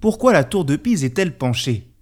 Pourquoi la tour de Pise est-elle penchée?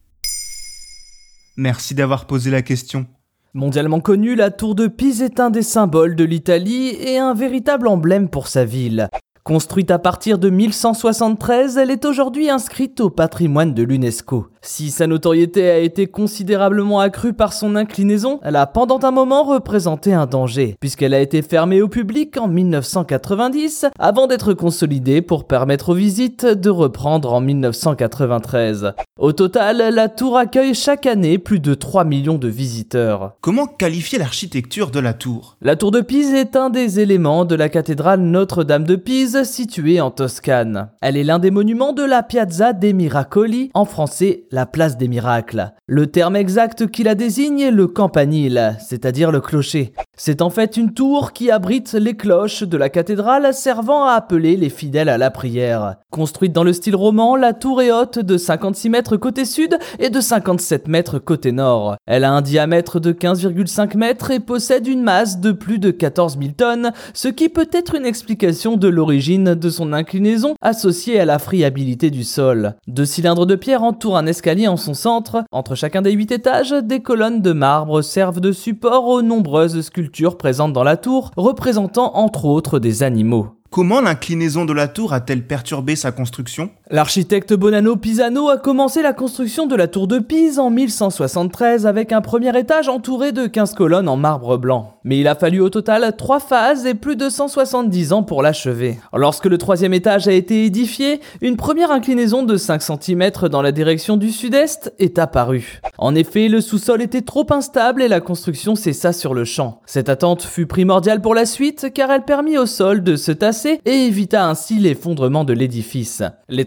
Merci d'avoir posé la question. Mondialement connue, la tour de Pise est un des symboles de l'Italie et un véritable emblème pour sa ville. Construite à partir de 1173, elle est aujourd'hui inscrite au patrimoine de l'UNESCO. Si sa notoriété a été considérablement accrue par son inclinaison, elle a pendant un moment représenté un danger, puisqu'elle a été fermée au public en 1990, avant d'être consolidée pour permettre aux visites de reprendre en 1993. Au total, la tour accueille chaque année plus de 3 millions de visiteurs. Comment qualifier l'architecture de la tour? La tour de Pise est un des éléments de la cathédrale Notre-Dame de Pise située en Toscane. Elle est l'un des monuments de la Piazza dei Miracoli, en français la place des miracles. Le terme exact qui la désigne est le campanile, c'est-à-dire le clocher. C'est en fait une tour qui abrite les cloches de la cathédrale servant à appeler les fidèles à la prière. Construite dans le style roman, la tour est haute de 56 mètres côté sud et de 57 mètres côté nord. Elle a un diamètre de 15,5 mètres et possède une masse de plus de 14 000 tonnes, ce qui peut être une explication de l'origine de son inclinaison associée à la friabilité du sol. Deux cylindres de pierre entourent un escalier en son centre. Entre chacun des huit étages, des colonnes de marbre servent de support aux nombreuses sculptures présentes dans la tour, représentant entre autres des animaux. Comment l'inclinaison de la tour a-t-elle perturbé sa construction? L'architecte Bonanno Pisano a commencé la construction de la tour de Pise en 1173 avec un premier étage entouré de 15 colonnes en marbre blanc. Mais il a fallu au total 3 phases et plus de 170 ans pour l'achever. Lorsque le troisième étage a été édifié, une première inclinaison de 5 cm dans la direction du sud-est est apparue. En effet, le sous-sol était trop instable et la construction cessa sur le champ. Cette attente fut primordiale pour la suite car elle permit au sol de se tasser et évita ainsi l'effondrement de l'édifice.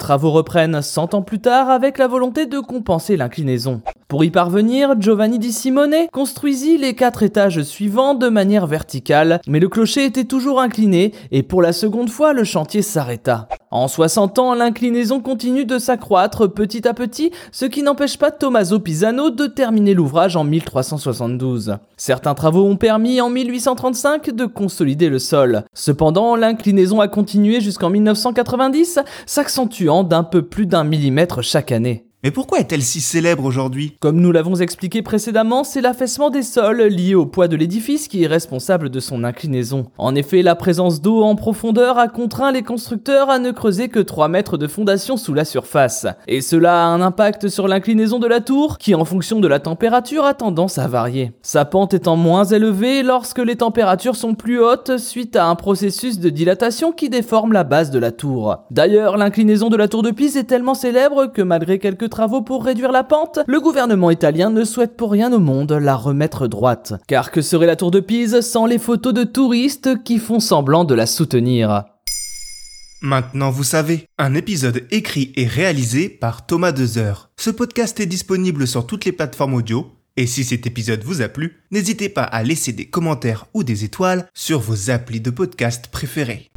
Travaux reprennent 100 ans plus tard avec la volonté de compenser l'inclinaison. Pour y parvenir, Giovanni di Simone construisit les quatre étages suivants de manière verticale, mais le clocher était toujours incliné et pour la seconde fois le chantier s'arrêta. En 60 ans, l'inclinaison continue de s'accroître petit à petit, ce qui n'empêche pas Tommaso Pisano de terminer l'ouvrage en 1372. Certains travaux ont permis en 1835 de consolider le sol. Cependant, l'inclinaison a continué jusqu'en 1990, s'accentuant d'un peu plus d'un millimètre chaque année. Mais pourquoi est-elle si célèbre aujourd'hui? Comme nous l'avons expliqué précédemment, c'est l'affaissement des sols lié au poids de l'édifice qui est responsable de son inclinaison. En effet, la présence d'eau en profondeur a contraint les constructeurs à ne creuser que 3 mètres de fondation sous la surface. Et cela a un impact sur l'inclinaison de la tour, qui en fonction de la température a tendance à varier. Sa pente étant moins élevée lorsque les températures sont plus hautes suite à un processus de dilatation qui déforme la base de la tour. D'ailleurs, l'inclinaison de la tour de Pise est tellement célèbre que malgré quelques travaux pour réduire la pente, le gouvernement italien ne souhaite pour rien au monde la remettre droite. Car que serait la tour de Pise sans les photos de touristes qui font semblant de la soutenir? Maintenant vous savez, un épisode écrit et réalisé par Thomas Dezer. Ce podcast est disponible sur toutes les plateformes audio, et si cet épisode vous a plu, n'hésitez pas à laisser des commentaires ou des étoiles sur vos applis de podcast préférés.